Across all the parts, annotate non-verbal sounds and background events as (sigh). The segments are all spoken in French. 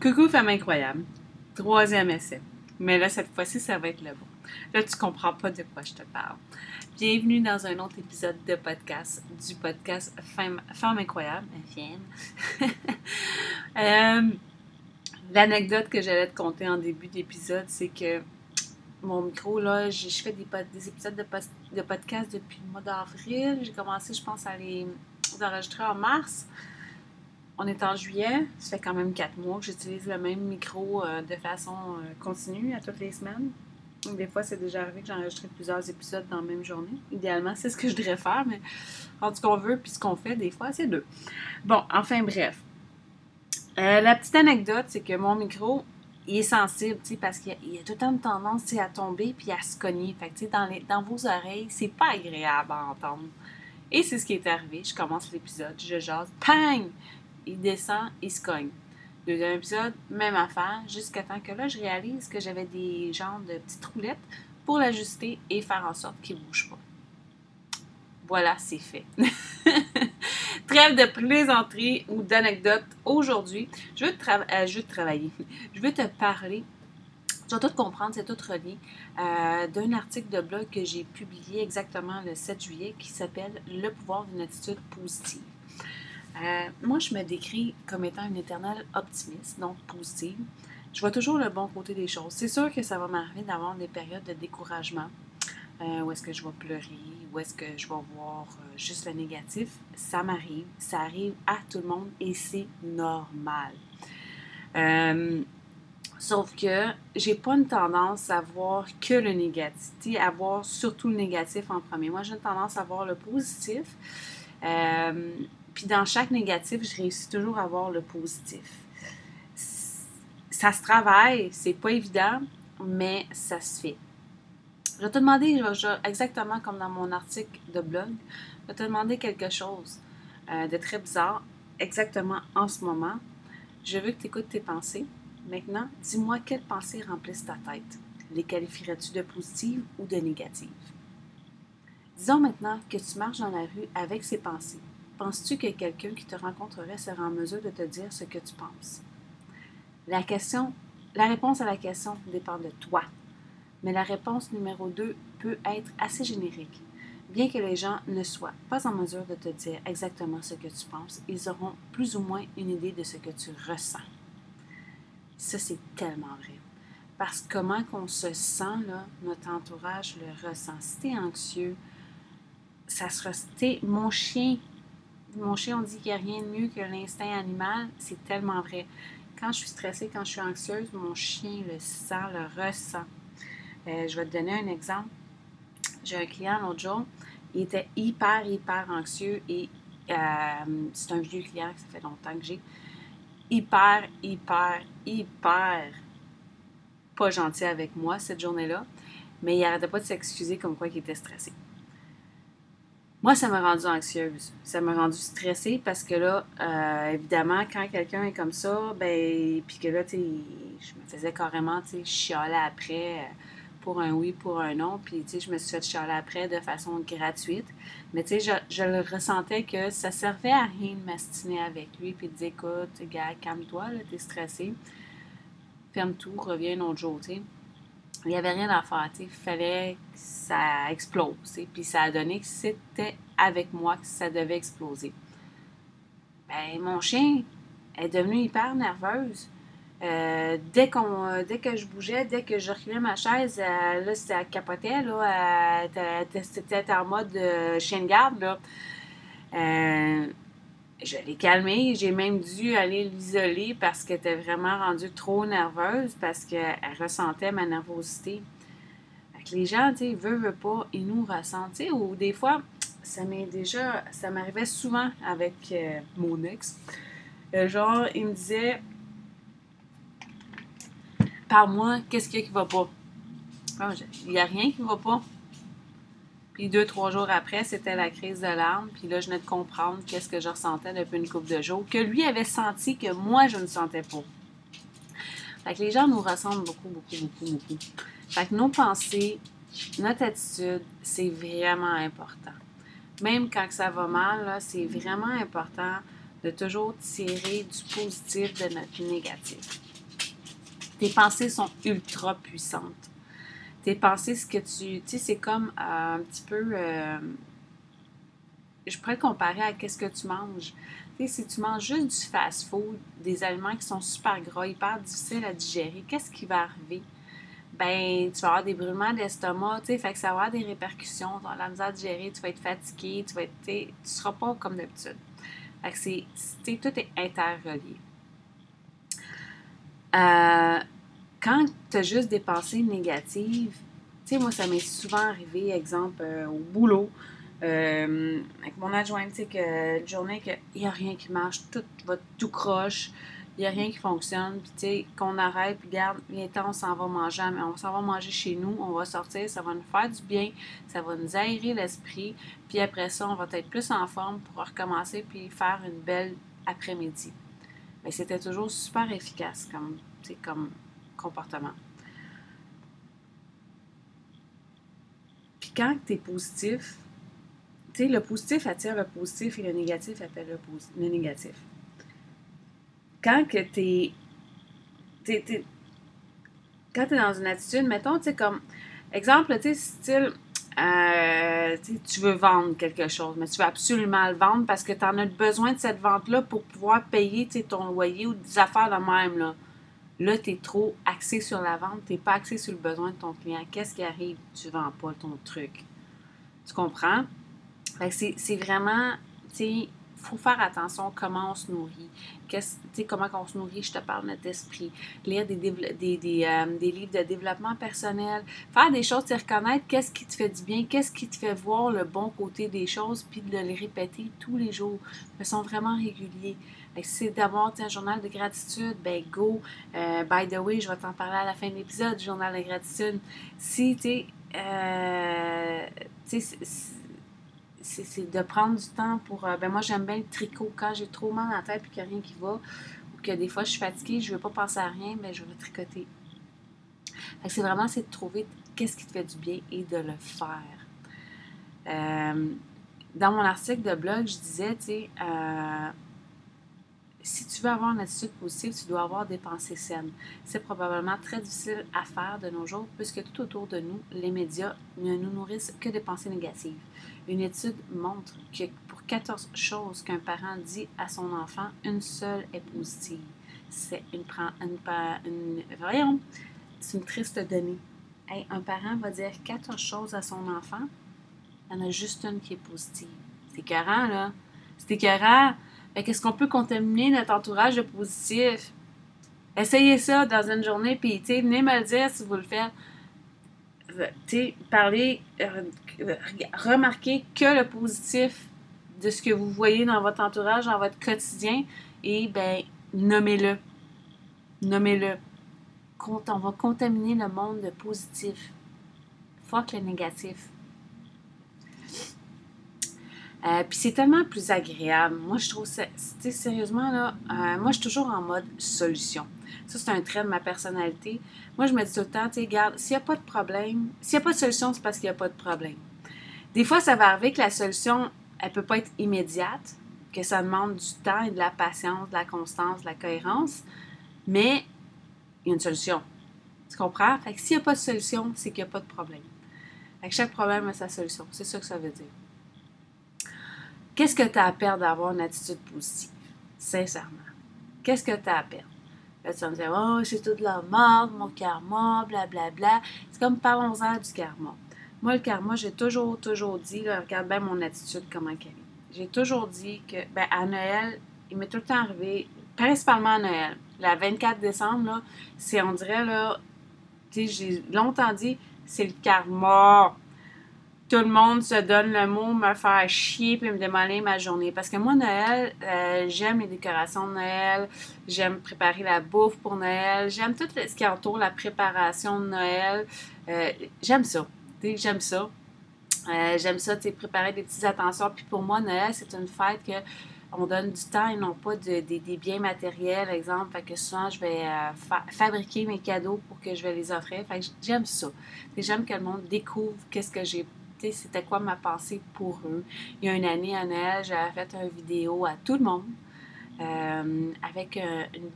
Coucou, femme incroyable. Troisième essai. Mais là, cette fois-ci, ça va être le bon. Là, tu comprends pas de quoi je te parle. Bienvenue dans un autre épisode de podcast, du podcast Femme, Femme incroyable. (laughs) euh, L'anecdote que j'allais te conter en début d'épisode, c'est que mon micro, là, je, fais des, des épisodes de, de, podcast depuis le mois d'avril. J'ai commencé, je pense, à les enregistrer en mars. On est en juillet, ça fait quand même quatre mois que j'utilise le même micro euh, de façon euh, continue à toutes les semaines. Des fois, c'est déjà arrivé que j'enregistre plusieurs épisodes dans la même journée. Idéalement, c'est ce que je devrais faire, mais en tout cas, on veut, puis ce qu'on fait, des fois, c'est deux. Bon, enfin, bref. Euh, la petite anecdote, c'est que mon micro, il est sensible, parce qu'il y, a tout le temps tendance à tomber puis à se cogner. Dans, les, dans vos oreilles, c'est pas agréable à entendre. Et c'est ce qui est arrivé. Je commence l'épisode, je jase, pang! Il descend, il se cogne. Deuxième épisode, même affaire, jusqu'à temps que là, je réalise que j'avais des genres de petites roulettes pour l'ajuster et faire en sorte qu'il ne bouge pas. Voilà, c'est fait. (laughs) Trêve de plaisanterie ou d'anecdotes. Aujourd'hui, je veux te, euh, je veux travailler. (laughs) Je veux te parler tu vas tout comprendre, c'est tout relié, euh, d'un article de blog que j'ai publié exactement le 7 juillet qui s'appelle Le pouvoir d'une attitude positive. Euh, moi, je me décris comme étant une éternelle optimiste, donc positive. Je vois toujours le bon côté des choses. C'est sûr que ça va m'arriver d'avoir des périodes de découragement, euh, où est-ce que je vais pleurer, où est-ce que je vais voir euh, juste le négatif. Ça m'arrive, ça arrive à tout le monde et c'est normal. sauf que j'ai pas une tendance à voir que le négatif, à voir surtout le négatif en premier. Moi, j'ai une tendance à voir le positif. Puis dans chaque négatif, je réussis toujours à voir le positif. Ça se travaille, c'est pas évident, mais ça se fait. Je vais te demander, exactement comme dans mon article de blog, je vais te demander quelque chose euh, de très bizarre, exactement en ce moment. Je veux que tu écoutes tes pensées. Maintenant, dis-moi quelles pensées remplissent ta tête? Les qualifierais-tu de positives ou de négatives? Disons maintenant que tu marches dans la rue avec ces pensées. Penses-tu que quelqu'un qui te rencontrerait serait en mesure de te dire ce que tu penses? La question, la réponse à la question dépend de toi. Mais la réponse numéro 2 peut être assez générique. Bien que les gens ne soient pas en mesure de te dire exactement ce que tu penses, ils auront plus ou moins une idée de ce que tu ressens. Ça, c'est tellement vrai. Parce que comment qu'on se sent, là, notre entourage le ressent. Si tu es anxieux, ça se ressent. Mon chien mon chien, on dit qu'il n'y a rien de mieux que l'instinct animal. C'est tellement vrai. Quand je suis stressée, quand je suis anxieuse, mon chien le sent, le ressent. Euh, je vais te donner un exemple. J'ai un client l'autre jour, il était hyper, hyper anxieux et euh, c'est un vieux client que ça fait longtemps que j'ai. Hyper, hyper, hyper pas gentil avec moi cette journée-là, mais il n'arrêtait pas de s'excuser comme quoi il était stressé. Moi, ça m'a rendu anxieuse. Ça m'a rendu stressée parce que là, euh, évidemment, quand quelqu'un est comme ça, ben, puis que là, tu je me faisais carrément, tu sais, chialer après pour un oui, pour un non. Puis, tu sais, je me suis fait chialer après de façon gratuite. Mais, tu sais, je, je, le ressentais que ça servait à rien de m'astiner avec lui puis de dire, écoute, gars, calme-toi, là, t'es stressé. Ferme tout, reviens un autre jour, tu sais il n'y avait rien à faire. Il fallait que ça explose. Puis ça a donné que c'était avec moi que ça devait exploser. Ben, mon chien est devenu hyper nerveuse. Euh, dès, qu'on, euh, dès que je bougeais, dès que je reculais ma chaise, euh, là, elle capotait. Là, c'était en mode chien de garde. Là je l'ai calmée. J'ai même dû aller l'isoler parce qu'elle était vraiment rendue trop nerveuse parce qu'elle ressentait ma nervosité. les gens, tu sais, veulent, veulent pas, ils nous ressentent. ou des fois, ça m'est déjà, ça m'arrivait souvent avec euh, mon ex. Euh, genre, il me disait, par moi, qu'est-ce qu'il y a qui va pas? Ah, il n'y a rien qui va pas. Puis deux, trois jours après, c'était la crise de larmes. Puis là, je venais de comprendre qu'est-ce que je ressentais depuis une couple de jours, que lui avait senti que moi, je ne sentais pas. Fait que les gens nous ressentent beaucoup, beaucoup, beaucoup, beaucoup. Fait que nos pensées, notre attitude, c'est vraiment important. Même quand ça va mal, c'est vraiment important de toujours tirer du positif de notre négatif. Tes pensées sont ultra puissantes. Tes pensées, ce que tu. Tu sais, c'est comme euh, un petit peu. Euh, je pourrais comparer à qu'est-ce que tu manges. Tu sais, si tu manges juste du fast-food, des aliments qui sont super gras, hyper difficiles à digérer, qu'est-ce qui va arriver? Ben, tu vas avoir des brûlements d'estomac, tu sais, fait que ça va avoir des répercussions, tu vas la misère à digérer, tu vas être fatigué, tu vas être, tu seras pas comme d'habitude. Fait que c'est, tout est interrelié. Euh, quand tu as juste des pensées négatives, tu sais, moi, ça m'est souvent arrivé, exemple, euh, au boulot, euh, avec mon adjoint, tu sais, que une journée qu'il n'y a rien qui marche, tout va tout croche, il n'y a rien qui fonctionne, puis tu sais, qu'on arrête, puis garde, temps, on s'en va manger, on s'en va manger chez nous, on va sortir, ça va nous faire du bien, ça va nous aérer l'esprit, puis après ça, on va être plus en forme pour recommencer, puis faire une belle après-midi. Mais c'était toujours super efficace comme, comme comportement. Puis quand tu es positif, tu sais, le positif attire le positif et le négatif appelle le, le négatif. Quand que tu es, quand es dans une attitude, mettons, tu sais, comme, exemple, tu sais, style, euh, tu veux vendre quelque chose, mais tu veux absolument le vendre parce que tu en as besoin de cette vente-là pour pouvoir payer ton loyer ou des affaires de même. Là, là tu es trop axé sur la vente, tu n'es pas axé sur le besoin de ton client. Qu'est-ce qui arrive? Tu ne vends pas ton truc. Tu comprends? C'est vraiment, tu sais, faut faire attention comment on se nourrit. sais comment on se nourrit, je te parle de notre esprit. Lire des, des, des, euh, des, livres de développement personnel. Faire des choses, te reconnaître qu'est-ce qui te fait du bien, qu'est-ce qui te fait voir le bon côté des choses, puis de les répéter tous les jours. Ils sont vraiment réguliers. C'est d'avoir un journal de gratitude, ben go. Euh, by the way, je vais t'en parler à la fin de l'épisode, journal de gratitude. Si tu euh, c'est de prendre du temps pour. Euh, ben moi, j'aime bien le tricot. Quand j'ai trop mal à la tête et qu'il n'y a rien qui va, ou que des fois je suis fatiguée, je ne veux pas penser à rien, mais ben, je vais tricoter. C'est vraiment de trouver qu'est-ce qui te fait du bien et de le faire. Euh, dans mon article de blog, je disais, tu sais, si tu veux avoir une attitude positive, tu dois avoir des pensées saines. C'est probablement très difficile à faire de nos jours puisque tout autour de nous, les médias ne nous nourrissent que de pensées négatives. Une étude montre que pour 14 choses qu'un parent dit à son enfant, une seule est positive. C'est une, triste donnée. un parent va dire 14 choses à son enfant, il y en a juste une qui est positive. C'est écœurant, là. C'est écœurant. Qu'est-ce qu'on peut contaminer notre entourage de positif? Essayez ça dans une journée, puis venez me le dire si vous le faites. sais, parler, euh, remarquez que le positif de ce que vous voyez dans votre entourage, dans votre quotidien, et ben nommez-le. Nommez-le. On va contaminer le monde de positif. Fuck le négatif. Euh, puis c'est tellement plus agréable. Moi, je trouve ça, sérieusement, là, euh, moi, je suis toujours en mode solution. Ça, c'est un trait de ma personnalité. Moi, je me dis tout le temps, tu regarde, s'il n'y a pas de problème, s'il n'y a pas de solution, c'est parce qu'il n'y a pas de problème. Des fois, ça va arriver que la solution, elle ne peut pas être immédiate, que ça demande du temps et de la patience, de la constance, de la cohérence, mais il y a une solution. Tu comprends? Fait que s'il n'y a pas de solution, c'est qu'il n'y a pas de problème. Fait que chaque problème a sa solution. C'est ça que ça veut dire. Qu'est-ce que tu as à perdre d'avoir une attitude positive? Sincèrement. Qu'est-ce que tu as à perdre? Tu vas me dire, oh, c'est tout de la merde, mon karma, blablabla. Bla, bla. C'est comme parlons-en du karma. Moi, le karma, j'ai toujours, toujours dit, regarde bien mon attitude, comment elle est. J'ai toujours dit que, ben, à Noël, il m'est tout le temps arrivé, principalement à Noël, la 24 décembre, c'est, on dirait, là, tu sais, j'ai longtemps dit, c'est le karma tout le monde se donne le mot me faire chier puis me demander ma journée. Parce que moi, Noël, euh, j'aime les décorations de Noël, j'aime préparer la bouffe pour Noël, j'aime tout ce qui entoure la préparation de Noël. Euh, j'aime ça. J'aime ça. Euh, j'aime ça, préparer des petites attentions. Puis pour moi, Noël, c'est une fête que on donne du temps et non pas des biens matériels, exemple. Fait que souvent, je vais fabriquer mes cadeaux pour que je vais les offrir. Fait que j'aime ça. J'aime que le monde découvre qu'est-ce que j'ai c'était quoi ma pensée pour eux. Il y a une année à Noël, j'avais fait une vidéo à tout le monde. euh, avec une,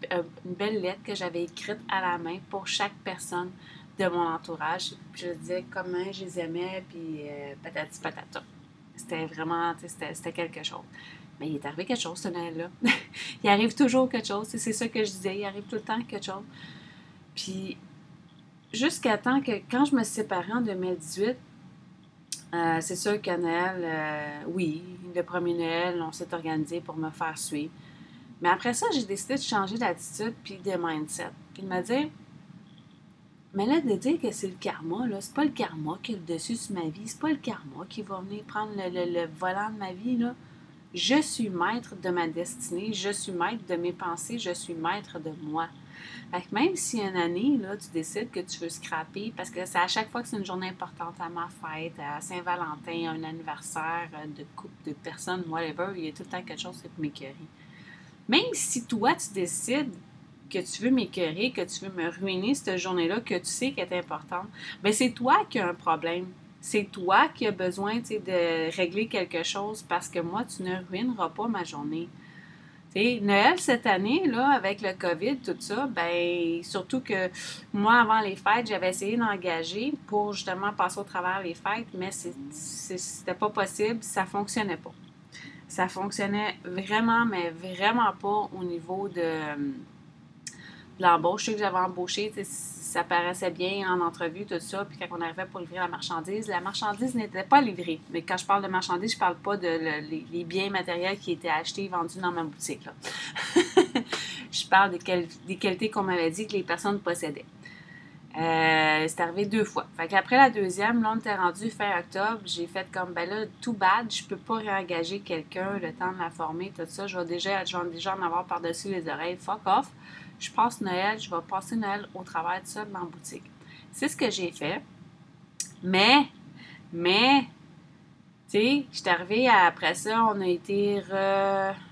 belle lettre que j'avais écrite à la main pour chaque personne de mon entourage. Je disais comment je les aimais, puis patati patata. C'était vraiment, c'était quelque chose. Mais il est arrivé quelque chose ce Noël-là. (laughs) il arrive toujours quelque chose. C'est ça que je disais. Il arrive tout le temps quelque chose. Puis, jusqu'à temps que, quand je me suis séparée en 2018, euh, c'est sûr que Noël, euh, oui, le premier Noël, on s'est organisé pour me faire suivre. Mais après ça, j'ai décidé de changer d'attitude puis de mindset. Puis de me dire, mais là, de dire que c'est le karma, là, c'est pas le karma qui est le dessus sur ma vie, c'est pas le karma qui va venir prendre le, volant de ma vie. Je suis maître de ma destinée, je suis maître de mes pensées, je suis maître de moi. Même si une année, là, tu décides que tu veux scraper, parce que c'est à chaque fois que c'est une journée importante, à ma fête, à Saint-Valentin, un anniversaire de couple de personnes, whatever, il y a tout le temps quelque chose qui m'écœurer. Même si toi, tu décides que tu veux m'écœurer, que tu veux me ruiner cette journée-là, que tu sais qu'elle est importante, bien, c'est toi qui as un problème c'est toi qui as besoin de régler quelque chose parce que moi, tu ne ruineras pas ma journée. Noël cette année, là, avec le COVID, tout ça, ben surtout que moi, avant les fêtes, j'avais essayé d'engager pour justement passer au travers les fêtes, mais c'était pas possible, ça fonctionnait pas. Ça fonctionnait vraiment, mais vraiment pas au niveau de l'embauche. Sais que j'avais embauché, ça paraissait bien en entrevue, tout ça. Puis quand on arrivait pour livrer la marchandise, la marchandise n'était pas livrée. Mais quand je parle de marchandise, je parle pas de les, biens matériels qui étaient achetés et vendus dans ma boutique. (laughs) je parle des, qualités qu'on m'avait dit que les personnes possédaient. Euh, c'est arrivé deux fois. Fait qu'après la deuxième, là, on était rendu fin octobre. J'ai fait comme, ben là, tout bad, je peux pas réengager quelqu'un, le temps de la former, tout ça. Je vais déjà, je déjà en avoir par-dessus les oreilles. Fuck off je passe Noël, je vais passer Noël au travail de ça dans la boutique. C'est ce que j'ai fait. Mais, mais, tu sais, je suis arrivée après ça, on a été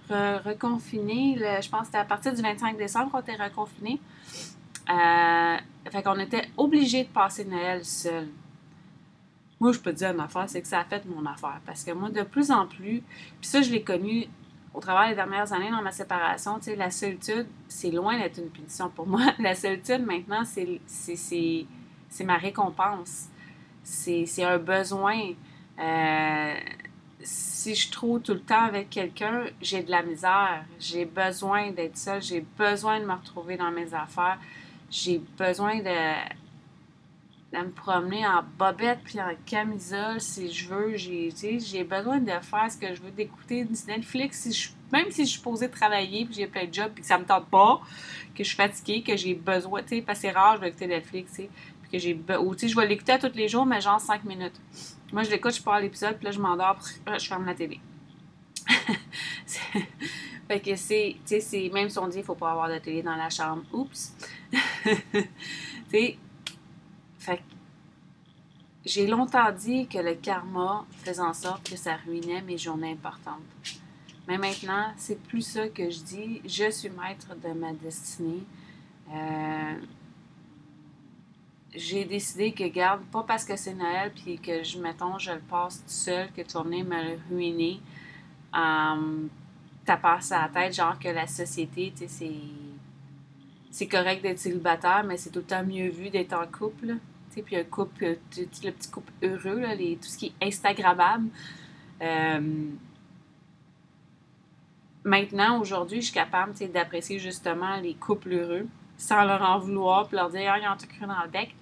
reconfinés. je pense que c'était à partir du 25 décembre qu'on était reconfinés. Euh, fait qu'on était obligé de passer Noël seul. Moi, je peux te dire une affaire, c'est que ça a fait mon affaire. Parce que moi, de plus en plus, puis ça, je l'ai connu au travers des dernières années dans ma séparation, tu sais, la solitude, c'est loin d'être une punition pour moi. (laughs) La solitude, maintenant, c'est ma récompense. C'est un besoin. Euh, si je trouve tout le temps avec quelqu'un, j'ai de la misère. J'ai besoin d'être seule. J'ai besoin de me retrouver dans mes affaires. J'ai besoin de de me promener en bobette puis en camisole si je veux. J'ai, j'ai besoin de faire ce que je veux, d'écouter du Netflix. Si je, même si je suis posée travailler puis j'ai plein de jobs puis que ça me tente pas, que je suis fatiguée, que j'ai besoin, tu sais, parce que c'est rare, je vais écouter Netflix, tu sais, puis que j'ai, ou tu sais, je vais l'écouter tous les jours, mais genre 5 minutes. Moi, je l'écoute, je pars l'épisode, puis là, je m'endors, je ferme la télé. (laughs) fait que c'est, tu sais, c'est, même si on dit qu'il faut pas avoir de télé dans la chambre, oups. (laughs) tu sais, fait j'ai longtemps dit que le karma faisait en sorte que ça ruinait mes journées importantes. Mais maintenant, c'est plus ça que je dis. Je suis maître de ma destinée. Euh, j'ai décidé que, garde, pas parce que c'est Noël, puis que, je, mettons, je le passe tout seul, que tu vas me le ruiner en tapant à la tête, genre que la société, tu sais, c'est c'est correct d'être célibataire, mais c'est tout le temps mieux vu d'être en couple. Puis un couple, le petit couple heureux, là, tout ce qui est Instagrammable. Euh, maintenant, aujourd'hui, je suis capable d'apprécier justement les couples heureux sans leur en vouloir puis leur dire Ah, ils ont tout cru dans le bec.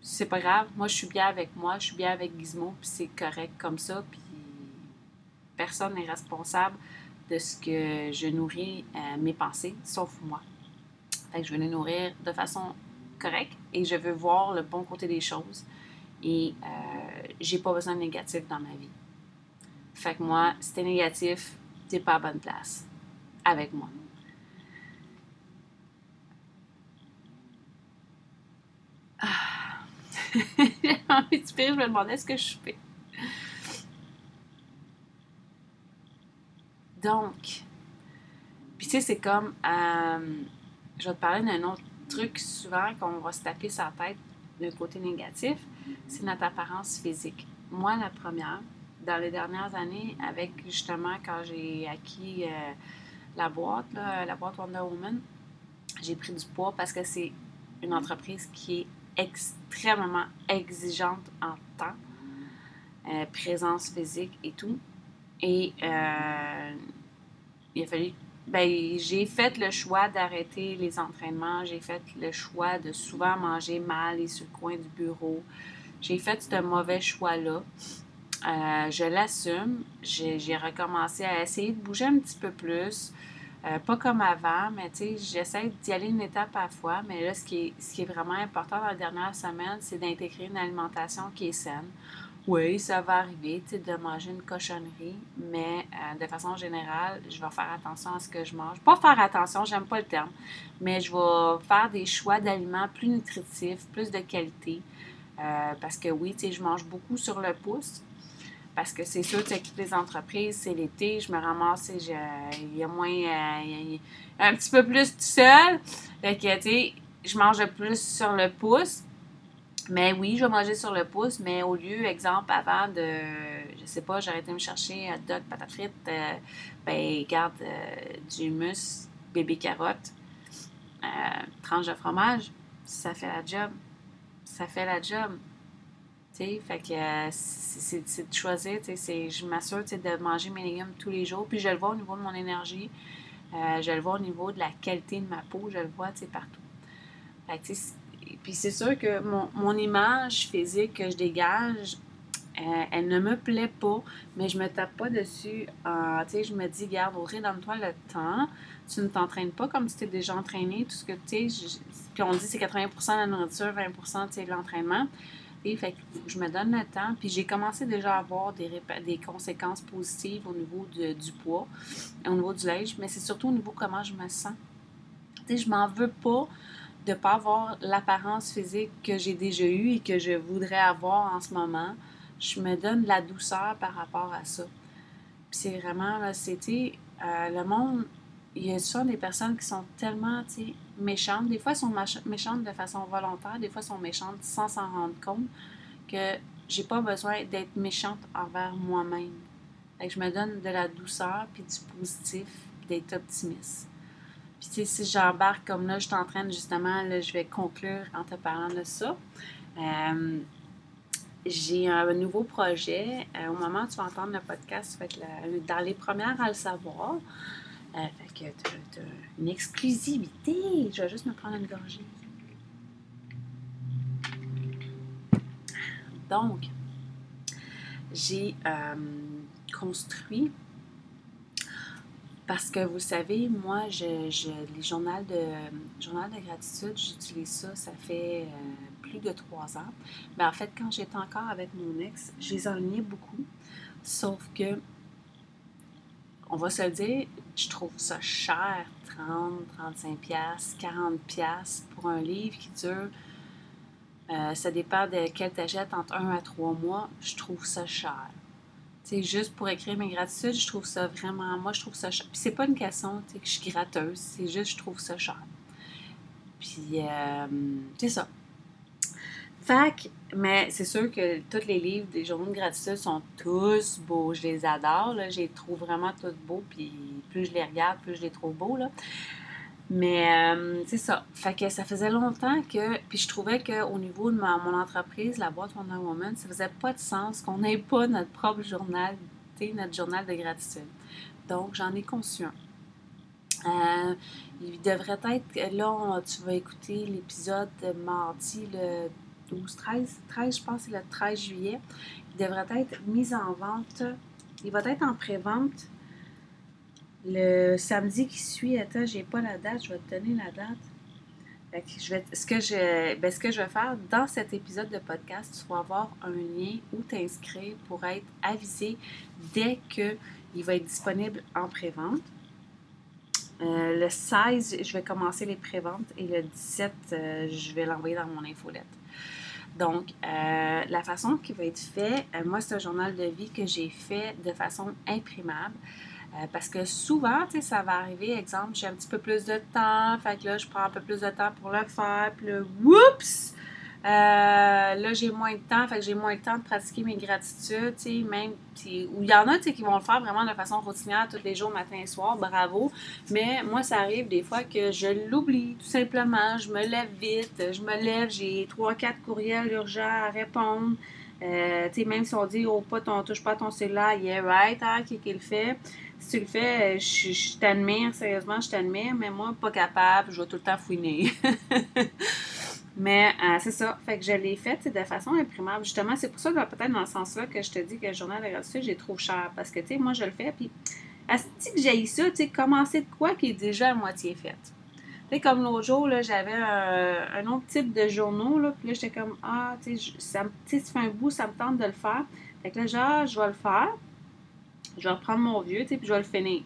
C'est pas grave. Moi, je suis bien avec moi, je suis bien avec Gizmo, puis c'est correct comme ça. Puis personne n'est responsable de ce que je nourris euh, mes pensées, sauf moi. Fait que je vais les nourrir de façon correcte et je veux voir le bon côté des choses. Et euh, j'ai pas besoin de négatif dans ma vie. Fait que moi, si t'es négatif, t'es pas à bonne place avec moi. Ah. j'ai envie de je me demandais ce que je fais. Donc, puis tu sais, c'est comme, euh, je vais te parler d'un autre truc souvent qu'on va se taper sa tête d'un côté négatif, c'est notre apparence physique. Moi, la première, dans les dernières années, avec justement quand j'ai acquis euh, la boîte, la boîte Wonder Woman, j'ai pris du poids parce que c'est une entreprise qui est extrêmement exigeante en temps, euh, présence physique et tout. Et euh, il a fallu. Ben, j'ai fait le choix d'arrêter les entraînements. J'ai fait le choix de souvent manger mal et sur le coin du bureau. J'ai fait ce mauvais choix-là. Euh, je l'assume. J'ai recommencé à essayer de bouger un petit peu plus. Euh, pas comme avant, mais tu sais, j'essaie d'y aller une étape à la fois. Mais là, ce qui est, ce qui est vraiment important dans la dernière semaine, c'est d'intégrer une alimentation qui est saine. Oui, ça va arriver, tu sais, de manger une cochonnerie, mais euh, de façon générale, je vais faire attention à ce que je mange. Pas faire attention, j'aime pas le terme, mais je vais faire des choix d'aliments plus nutritifs, plus de qualité. Euh, parce que oui, tu sais, je mange beaucoup sur le pouce, parce que c'est sûr, tu sais, toutes les entreprises, c'est l'été, je me ramasse, il y a moins, euh, un petit peu plus tout seul. Fait que, tu sais, je mange plus sur le pouce. Mais oui, je vais manger sur le pouce, mais au lieu, exemple, avant de, je sais pas, j'arrêtais de me chercher hot dog, patates frites, euh, ben, garde euh, du humus, bébé carotte, tranche de fromage, ça fait la job. Ça fait la job. Fait que euh, c'est de choisir. Je m'assure de manger mes légumes tous les jours. Puis je le vois au niveau de mon énergie. Euh, je le vois au niveau de la qualité de ma peau. Je le vois partout. Puis c'est sûr que mon, image physique que je dégage, euh, elle ne me plaît pas, mais je me tape pas dessus. je me dis, garde, Audrey, donne-toi le temps. Tu ne t'entraînes pas comme tu t'es déjà entraîné. Tout ce que tu sais, puis on dit c'est 80% de la nourriture, 20% de l'entraînement. Fait que je me donne le temps. Puis j'ai commencé déjà à avoir des, des conséquences positives au niveau du poids, au niveau du linge, mais c'est surtout au niveau comment je me sens. Tu sais, je m'en veux pas de ne pas avoir l'apparence physique que j'ai déjà eue et que je voudrais avoir en ce moment. Je me donne de la douceur par rapport à ça. Puis c'est vraiment, là, c'était euh, le monde il y a souvent des personnes qui sont tellement méchantes. Des fois, elles sont méchantes de façon volontaire, des fois, elles sont méchantes sans s'en rendre compte que j'ai pas besoin d'être méchante envers moi-même. je me donne de la douceur, puis du positif, d'être optimiste. Puis, tu sais, si j'embarque comme là, je suis justement, là, je vais conclure en te parlant de ça. Euh, j'ai un nouveau projet. Euh, au moment où tu vas entendre le podcast, tu vas dans les premières à le savoir. Euh, fait que tu as, une exclusivité. Je vais juste me prendre une gorgée. Donc, j'ai construit parce que vous savez, moi, je, les journaux de, journal de gratitude, j'utilise ça, ça fait euh, plus de trois ans. Mais en fait, quand j'étais encore avec mon ex, je les enlignais beaucoup. Sauf que on va se le dire, je trouve ça cher, 30, 35 pièces, 40 pièces pour un livre qui dure, euh, ça dépend de quel t'achètes, entre 1 à 3 mois, je trouve ça cher. C'est juste pour écrire mes gratitudes, je trouve ça vraiment, moi je trouve ça cher. Puis c'est pas une question que je suis gratteuse, c'est juste je trouve ça cher. Puis euh, c'est ça. Fac, mais c'est sûr que tous les livres des journaux de gratitude sont tous beaux. Je les adore. Là. Je les trouve vraiment tous beaux. Puis plus je les regarde, plus je les trouve beaux. Là. Mais euh, c'est ça. Fait que ça faisait longtemps que. Puis je trouvais qu'au niveau de mon entreprise, la boîte Wonder Woman, ça faisait pas de sens qu'on n'ait pas notre propre journal, notre journal de gratitude. Donc j'en ai conçu un. Euh, il devrait être. Là, tu vas écouter l'épisode de mardi, le 12, 13, 13, je pense c'est le 13 juillet. Il devrait être mis en vente. Il va être en pré-vente le samedi qui suit. Attends, j'ai pas la date, je vais te donner la date. je vais, ce, que je, ben, ce que je vais faire dans cet épisode de podcast, tu vas avoir un lien où t'inscrire pour être avisé dès qu'il va être disponible en pré-vente. Euh, le 16, je vais commencer les pré-ventes et le 17, euh, je vais l'envoyer dans mon infolette. Donc, euh, la façon qui va être fait, euh, moi, c'est un journal de vie que j'ai fait de façon imprimable. Euh, parce que souvent, ça va arriver, exemple, j'ai un petit peu plus de temps, fait que là, je prends un peu plus de temps pour le faire, puis là, whoops! là, j'ai moins de temps, fait que j'ai moins de temps de pratiquer mes gratitudes, tu sais, même, ou il y en a, tu sais, qui vont le faire vraiment de façon routinière tous les jours, matin et soir, bravo. Mais moi, ça arrive des fois que je l'oublie, tout simplement. Je me lève vite, je me lève, j'ai trois, quatre courriels urgents à répondre. Euh, tu sais, même si on dit, oh, pas ton, touche pas ton cellulaire, yeah, right, hein, qui, qui le fait? Tu le fais, je, je t'admire, sérieusement, je t'admire, mais moi, pas capable, je vais tout le temps fouiner. (laughs) mais euh, c'est ça, fait que je l'ai fait de façon imprimable. Justement, c'est pour ça que peut-être dans ce sens-là que je te dis que le journal de gratitude, j'ai trop cher. Parce que, tu sais, moi, je le fais, puis, à ce que j'ai ça, tu sais, commencer de quoi qui est déjà à moitié fait. Tu sais, comme l'autre jour, j'avais un, autre type de journaux, là, puis là, j'étais comme, ah, tu sais, ça, ça fait un bout, ça me tente de le faire. Fait que là, genre, je vais le faire. Je vais reprendre mon vieux, tu puis je vais le finir.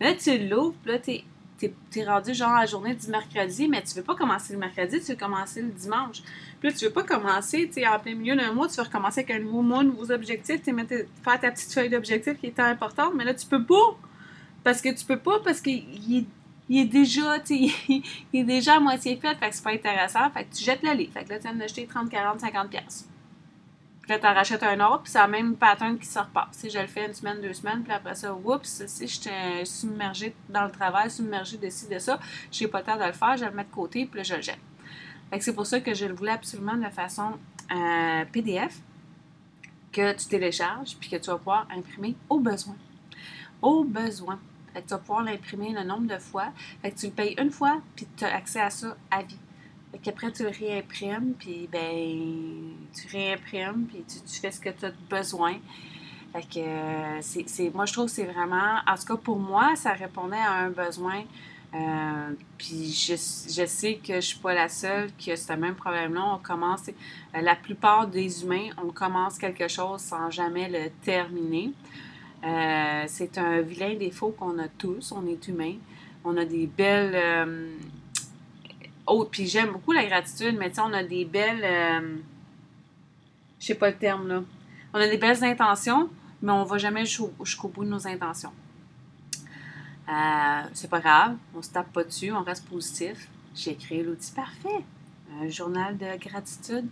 Là, tu l'ouvres, puis là, t'es es, rendu genre à la journée du mercredi, mais tu veux pas commencer le mercredi, tu veux commencer le dimanche. Puis là, tu veux pas commencer, tu en plein milieu d'un mois, tu veux recommencer avec un nouveau mois, nouveaux objectifs, tu faire ta petite feuille d'objectifs qui est importante, mais là, tu peux pas. Parce que tu peux pas, parce qu'il est est déjà, (laughs) est déjà à moitié fait, fait que c'est pas intéressant. Fait que tu jettes le livre. Fait que là, tu viens d'acheter 30, 40, 50 pièces. Puis là, tu en rachètes un autre, puis c'est la même pattern qui se repasse. Si je le fais une semaine, deux semaines, puis après ça, oups, si je suis submergée dans le travail, submergée de ci, de ça, j'ai pas le temps de le faire, je vais le mettre de côté, puis là, je le jette. Fait que c'est pour ça que je le voulais absolument de façon euh, PDF, que tu télécharges, puis que tu vas pouvoir imprimer au besoin. Au besoin. Fait que tu vas pouvoir l'imprimer le nombre de fois. Fait que tu le payes une fois, puis tu as accès à ça à vie. Fait qu'après, tu le réimprimes, puis ben, tu réimprimes, puis tu, fais ce que tu as besoin. Fait que euh, c'est, moi, je trouve que c'est vraiment, en tout cas pour moi, ça répondait à un besoin. Euh, puis je, je, sais que je suis pas la seule qui a ce même problème-là. On commence, euh, la plupart des humains, on commence quelque chose sans jamais le terminer. C'est un vilain défaut qu'on a tous. On est humain. On a des belles. Euh, oh, puis j'aime beaucoup la gratitude, mais tu sais, on a des belles. Euh, je sais pas le terme là. On a des belles intentions, mais on va jamais jusqu'au bout de nos intentions. c'est pas grave, on se tape pas dessus, on reste positif. J'ai créé l'outil parfait. Un journal de gratitude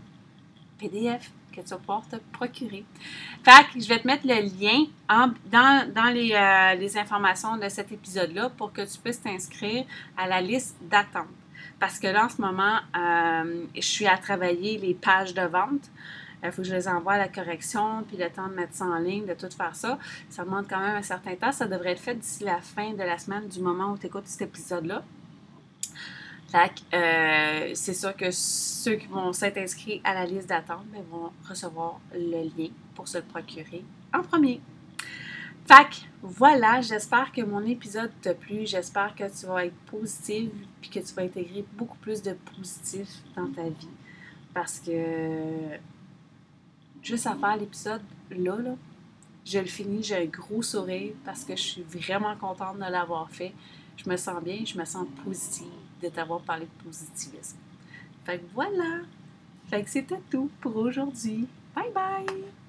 PDF que tu vas pouvoir te procurer. Fait que je vais te mettre le lien dans, euh, les, informations de cet épisode-là pour que tu puisses t'inscrire à la liste d'attente. Parce que là, en ce moment, euh, je suis à travailler les pages de vente. Il faut que je les envoie à la correction, puis le temps de mettre ça en ligne, de tout faire ça. Ça demande quand même un certain temps. Ça devrait être fait d'ici la fin de la semaine du moment où tu écoutes cet épisode-là. Euh, c'est sûr que ceux qui vont s'être inscrits à la liste d'attente ben, vont recevoir le lien pour se le procurer en premier. Fait voilà, j'espère que mon épisode t'a plu. J'espère que tu vas être positive puis que tu vas intégrer beaucoup plus de positif dans ta vie. Parce que juste à faire l'épisode là, là, je le finis, j'ai un gros sourire parce que je suis vraiment contente de l'avoir fait. Je me sens bien, je me sens positive de t'avoir parlé de positivisme. Fait que voilà. Fait que c'était tout pour aujourd'hui. Bye bye!